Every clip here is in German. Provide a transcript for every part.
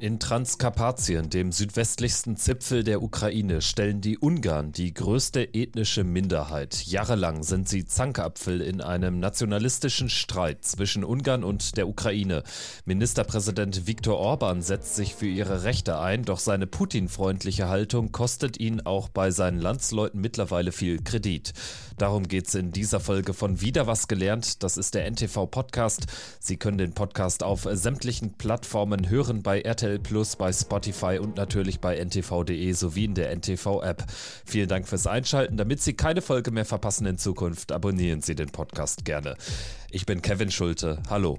In Transkarpatien, dem südwestlichsten Zipfel der Ukraine, stellen die Ungarn die größte ethnische Minderheit. Jahrelang sind sie Zankapfel in einem nationalistischen Streit zwischen Ungarn und der Ukraine. Ministerpräsident Viktor Orban setzt sich für ihre Rechte ein, doch seine Putin-freundliche Haltung kostet ihn auch bei seinen Landsleuten mittlerweile viel Kredit. Darum geht es in dieser Folge von Wieder was gelernt. Das ist der NTV-Podcast. Sie können den Podcast auf sämtlichen Plattformen hören bei RTL RTL Plus, bei Spotify und natürlich bei ntv.de sowie in der NTV-App. Vielen Dank fürs Einschalten. Damit Sie keine Folge mehr verpassen in Zukunft, abonnieren Sie den Podcast gerne. Ich bin Kevin Schulte. Hallo.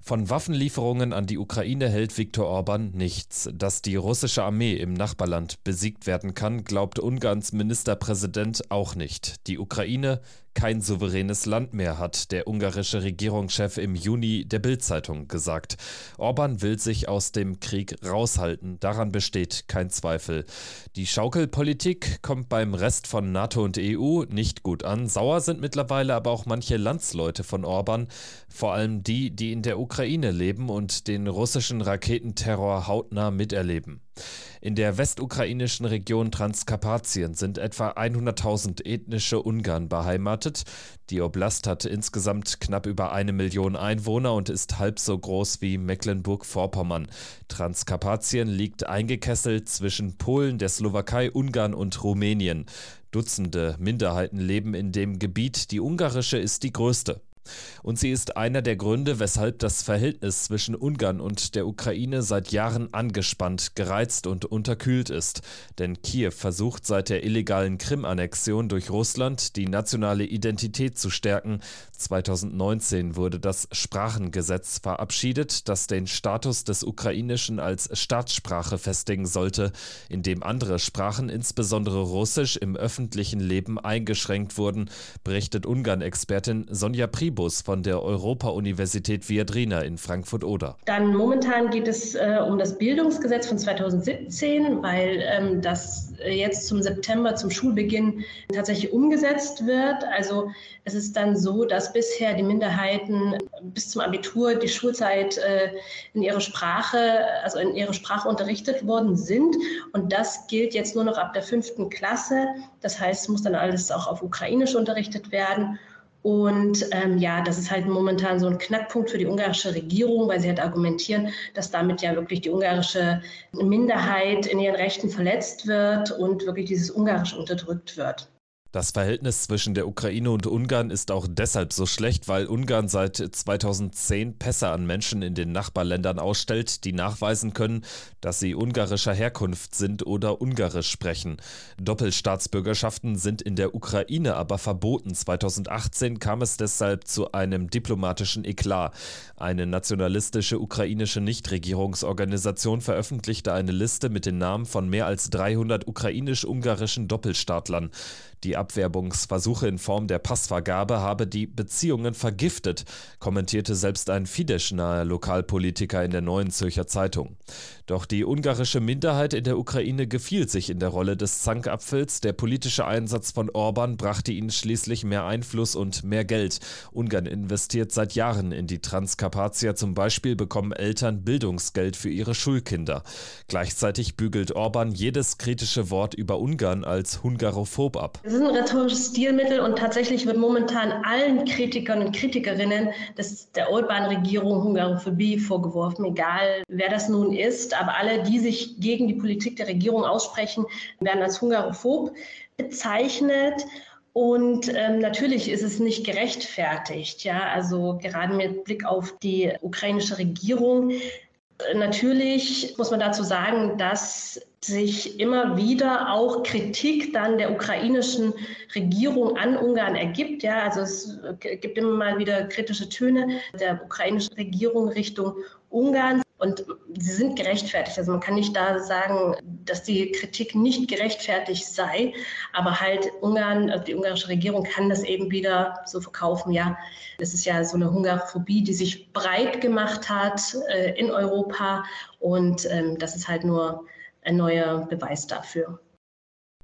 Von Waffenlieferungen an die Ukraine hält Viktor Orban nichts. Dass die russische Armee im Nachbarland besiegt werden kann, glaubt Ungarns Ministerpräsident auch nicht. Die Ukraine kein souveränes Land mehr, hat der ungarische Regierungschef im Juni der Bild-Zeitung gesagt. Orban will sich aus dem Krieg raushalten, daran besteht kein Zweifel. Die Schaukelpolitik kommt beim Rest von NATO und EU nicht gut an. Sauer sind mittlerweile aber auch manche Landsleute von Orban, vor allem die, die in der Ukraine leben und den russischen Raketenterror hautnah miterleben. In der westukrainischen Region Transkarpatien sind etwa 100.000 ethnische Ungarn beheimatet. Die Oblast hat insgesamt knapp über eine Million Einwohner und ist halb so groß wie Mecklenburg-Vorpommern. Transkarpatien liegt eingekesselt zwischen Polen, der Slowakei, Ungarn und Rumänien. Dutzende Minderheiten leben in dem Gebiet, die ungarische ist die größte. Und sie ist einer der Gründe, weshalb das Verhältnis zwischen Ungarn und der Ukraine seit Jahren angespannt, gereizt und unterkühlt ist. Denn Kiew versucht seit der illegalen Krim-Annexion durch Russland die nationale Identität zu stärken. 2019 wurde das Sprachengesetz verabschiedet, das den Status des Ukrainischen als Staatssprache festigen sollte, in dem andere Sprachen, insbesondere Russisch, im öffentlichen Leben eingeschränkt wurden, berichtet Ungarn-Expertin Sonja Pribus Tribus von der Europa-Universität Viadrina in Frankfurt-Oder. Dann momentan geht es äh, um das Bildungsgesetz von 2017, weil ähm, das jetzt zum September, zum Schulbeginn tatsächlich umgesetzt wird. Also es ist dann so, dass bisher die Minderheiten bis zum Abitur die Schulzeit äh, in ihrer Sprache, also in ihrer Sprache unterrichtet worden sind. Und das gilt jetzt nur noch ab der fünften Klasse. Das heißt, es muss dann alles auch auf Ukrainisch unterrichtet werden. Und ähm, ja, das ist halt momentan so ein Knackpunkt für die ungarische Regierung, weil sie halt argumentieren, dass damit ja wirklich die ungarische Minderheit in ihren Rechten verletzt wird und wirklich dieses Ungarisch unterdrückt wird. Das Verhältnis zwischen der Ukraine und Ungarn ist auch deshalb so schlecht, weil Ungarn seit 2010 Pässe an Menschen in den Nachbarländern ausstellt, die nachweisen können, dass sie ungarischer Herkunft sind oder ungarisch sprechen. Doppelstaatsbürgerschaften sind in der Ukraine aber verboten. 2018 kam es deshalb zu einem diplomatischen Eklat. Eine nationalistische ukrainische Nichtregierungsorganisation veröffentlichte eine Liste mit den Namen von mehr als 300 ukrainisch-ungarischen Doppelstaatlern. Die Abwerbungsversuche in Form der Passvergabe habe die Beziehungen vergiftet, kommentierte selbst ein Fidesz-naher Lokalpolitiker in der Neuen Zürcher Zeitung. Doch die ungarische Minderheit in der Ukraine gefiel sich in der Rolle des Zankapfels. Der politische Einsatz von Orban brachte ihnen schließlich mehr Einfluss und mehr Geld. Ungarn investiert seit Jahren in die Transkarpatia. Zum Beispiel bekommen Eltern Bildungsgeld für ihre Schulkinder. Gleichzeitig bügelt Orban jedes kritische Wort über Ungarn als hungarophob ab. Es ist ein rhetorisches Stilmittel und tatsächlich wird momentan allen Kritikern und Kritikerinnen des, der Orban-Regierung Hungarophobie vorgeworfen, egal wer das nun ist aber alle, die sich gegen die Politik der Regierung aussprechen, werden als hungarophob bezeichnet. Und ähm, natürlich ist es nicht gerechtfertigt, ja, also gerade mit Blick auf die ukrainische Regierung. Natürlich muss man dazu sagen, dass sich immer wieder auch Kritik dann der ukrainischen Regierung an Ungarn ergibt. Ja, also es gibt immer mal wieder kritische Töne der ukrainischen Regierung Richtung Ungarn. Und sie sind gerechtfertigt. Also man kann nicht da sagen, dass die Kritik nicht gerechtfertigt sei, aber halt Ungarn, also die ungarische Regierung kann das eben wieder so verkaufen. Ja, das ist ja so eine Hungarophobie, die sich breit gemacht hat äh, in Europa und ähm, das ist halt nur ein neuer Beweis dafür.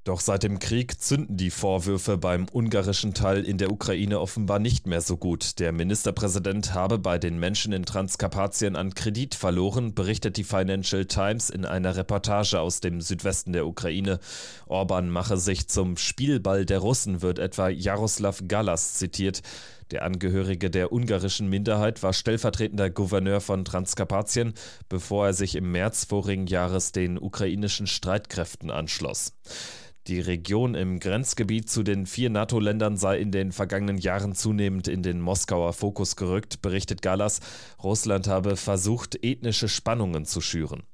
Doch seit dem Krieg zünden die Vorwürfe beim ungarischen Teil in der Ukraine offenbar nicht mehr so gut. Der Ministerpräsident habe bei den Menschen in Transkarpatien an Kredit verloren, berichtet die Financial Times in einer Reportage aus dem Südwesten der Ukraine. Orban mache sich zum Spielball der Russen, wird etwa Jaroslav Galas zitiert. Der Angehörige der ungarischen Minderheit war stellvertretender Gouverneur von Transkarpatien, bevor er sich im März vorigen Jahres den ukrainischen Streitkräften anschloss. Die Region im Grenzgebiet zu den vier NATO-Ländern sei in den vergangenen Jahren zunehmend in den Moskauer Fokus gerückt, berichtet Galas. Russland habe versucht, ethnische Spannungen zu schüren.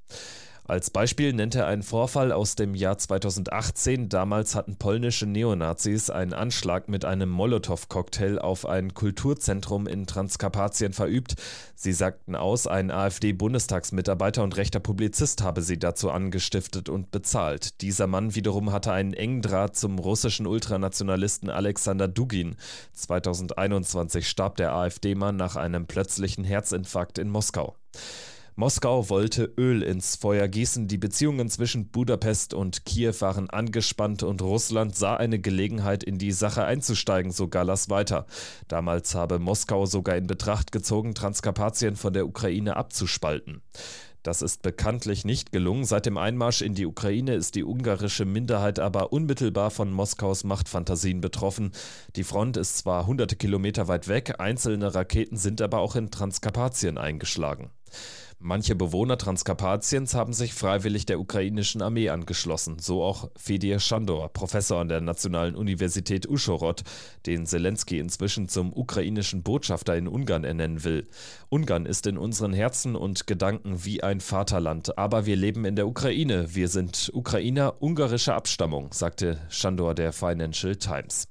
Als Beispiel nennt er einen Vorfall aus dem Jahr 2018. Damals hatten polnische Neonazis einen Anschlag mit einem Molotow-Cocktail auf ein Kulturzentrum in Transkarpatien verübt. Sie sagten aus, ein AfD-Bundestagsmitarbeiter und rechter Publizist habe sie dazu angestiftet und bezahlt. Dieser Mann wiederum hatte einen engen Draht zum russischen Ultranationalisten Alexander Dugin. 2021 starb der AfD-Mann nach einem plötzlichen Herzinfarkt in Moskau. Moskau wollte Öl ins Feuer gießen. Die Beziehungen zwischen Budapest und Kiew waren angespannt und Russland sah eine Gelegenheit, in die Sache einzusteigen, so Galas weiter. Damals habe Moskau sogar in Betracht gezogen, Transkarpatien von der Ukraine abzuspalten. Das ist bekanntlich nicht gelungen. Seit dem Einmarsch in die Ukraine ist die ungarische Minderheit aber unmittelbar von Moskaus Machtfantasien betroffen. Die Front ist zwar hunderte Kilometer weit weg, einzelne Raketen sind aber auch in Transkarpatien eingeschlagen. Manche Bewohner Transkarpatiens haben sich freiwillig der ukrainischen Armee angeschlossen, so auch Fedir Shandor, Professor an der Nationalen Universität Uschhorod, den Zelensky inzwischen zum ukrainischen Botschafter in Ungarn ernennen will. Ungarn ist in unseren Herzen und Gedanken wie ein Vaterland, aber wir leben in der Ukraine. Wir sind Ukrainer ungarischer Abstammung, sagte Shandor der Financial Times.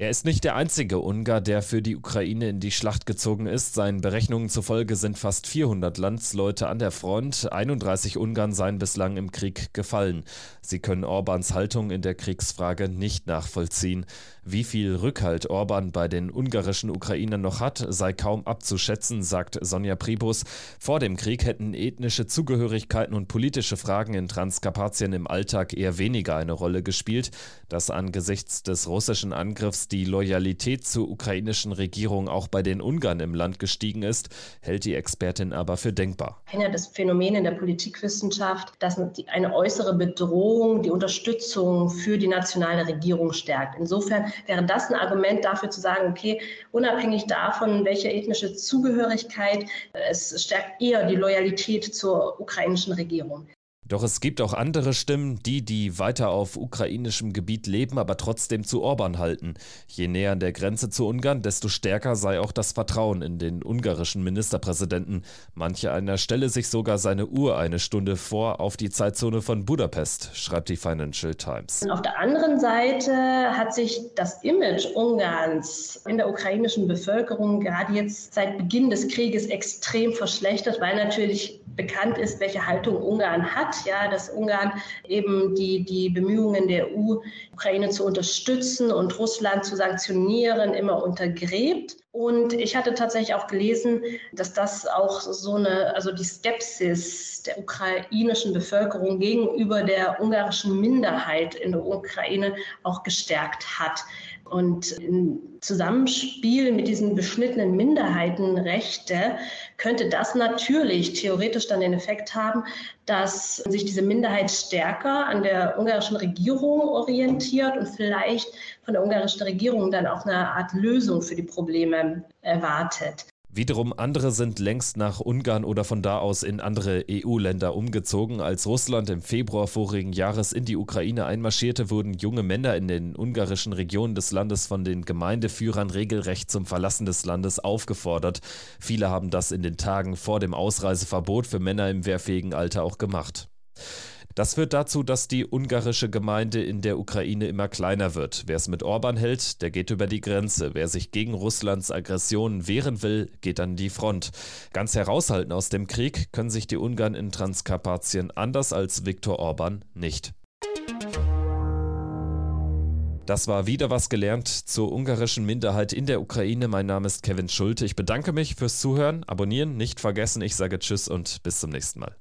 Er ist nicht der einzige Ungar, der für die Ukraine in die Schlacht gezogen ist. Seinen Berechnungen zufolge sind fast 400 Landsleute an der Front. 31 Ungarn seien bislang im Krieg gefallen. Sie können Orbans Haltung in der Kriegsfrage nicht nachvollziehen. Wie viel Rückhalt Orban bei den ungarischen Ukrainern noch hat, sei kaum abzuschätzen, sagt Sonja Pribus. Vor dem Krieg hätten ethnische Zugehörigkeiten und politische Fragen in Transkarpatien im Alltag eher weniger eine Rolle gespielt. Dass angesichts des russischen Angriffs die Loyalität zur ukrainischen Regierung auch bei den Ungarn im Land gestiegen ist, hält die Expertin aber für denkbar. Das Phänomen in der Politikwissenschaft, dass eine äußere Bedrohung die Unterstützung für die nationale Regierung stärkt. Insofern wäre das ein Argument dafür zu sagen, okay, unabhängig davon, welche ethnische Zugehörigkeit, es stärkt eher die Loyalität zur ukrainischen Regierung. Doch es gibt auch andere Stimmen, die, die weiter auf ukrainischem Gebiet leben, aber trotzdem zu Orban halten. Je näher an der Grenze zu Ungarn, desto stärker sei auch das Vertrauen in den ungarischen Ministerpräsidenten. Manche einer stelle sich sogar seine Uhr eine Stunde vor auf die Zeitzone von Budapest, schreibt die Financial Times. Auf der anderen Seite hat sich das Image Ungarns in der ukrainischen Bevölkerung gerade jetzt seit Beginn des Krieges extrem verschlechtert, weil natürlich bekannt ist, welche Haltung Ungarn hat ja, dass Ungarn eben die, die Bemühungen der EU, Ukraine zu unterstützen und Russland zu sanktionieren, immer untergräbt. Und ich hatte tatsächlich auch gelesen, dass das auch so eine, also die Skepsis der ukrainischen Bevölkerung gegenüber der ungarischen Minderheit in der Ukraine auch gestärkt hat. Und im Zusammenspiel mit diesen beschnittenen Minderheitenrechte könnte das natürlich theoretisch dann den Effekt haben, dass sich diese Minderheit stärker an der ungarischen Regierung orientiert und vielleicht von der ungarischen Regierung dann auch eine Art Lösung für die Probleme erwartet. Wiederum andere sind längst nach Ungarn oder von da aus in andere EU-Länder umgezogen. Als Russland im Februar vorigen Jahres in die Ukraine einmarschierte, wurden junge Männer in den ungarischen Regionen des Landes von den Gemeindeführern regelrecht zum Verlassen des Landes aufgefordert. Viele haben das in den Tagen vor dem Ausreiseverbot für Männer im wehrfähigen Alter auch gemacht. Das führt dazu, dass die ungarische Gemeinde in der Ukraine immer kleiner wird. Wer es mit Orban hält, der geht über die Grenze. Wer sich gegen Russlands Aggressionen wehren will, geht an die Front. Ganz heraushalten aus dem Krieg können sich die Ungarn in Transkarpatien anders als Viktor Orban nicht. Das war wieder was gelernt zur ungarischen Minderheit in der Ukraine. Mein Name ist Kevin Schulte. Ich bedanke mich fürs Zuhören. Abonnieren nicht vergessen. Ich sage Tschüss und bis zum nächsten Mal.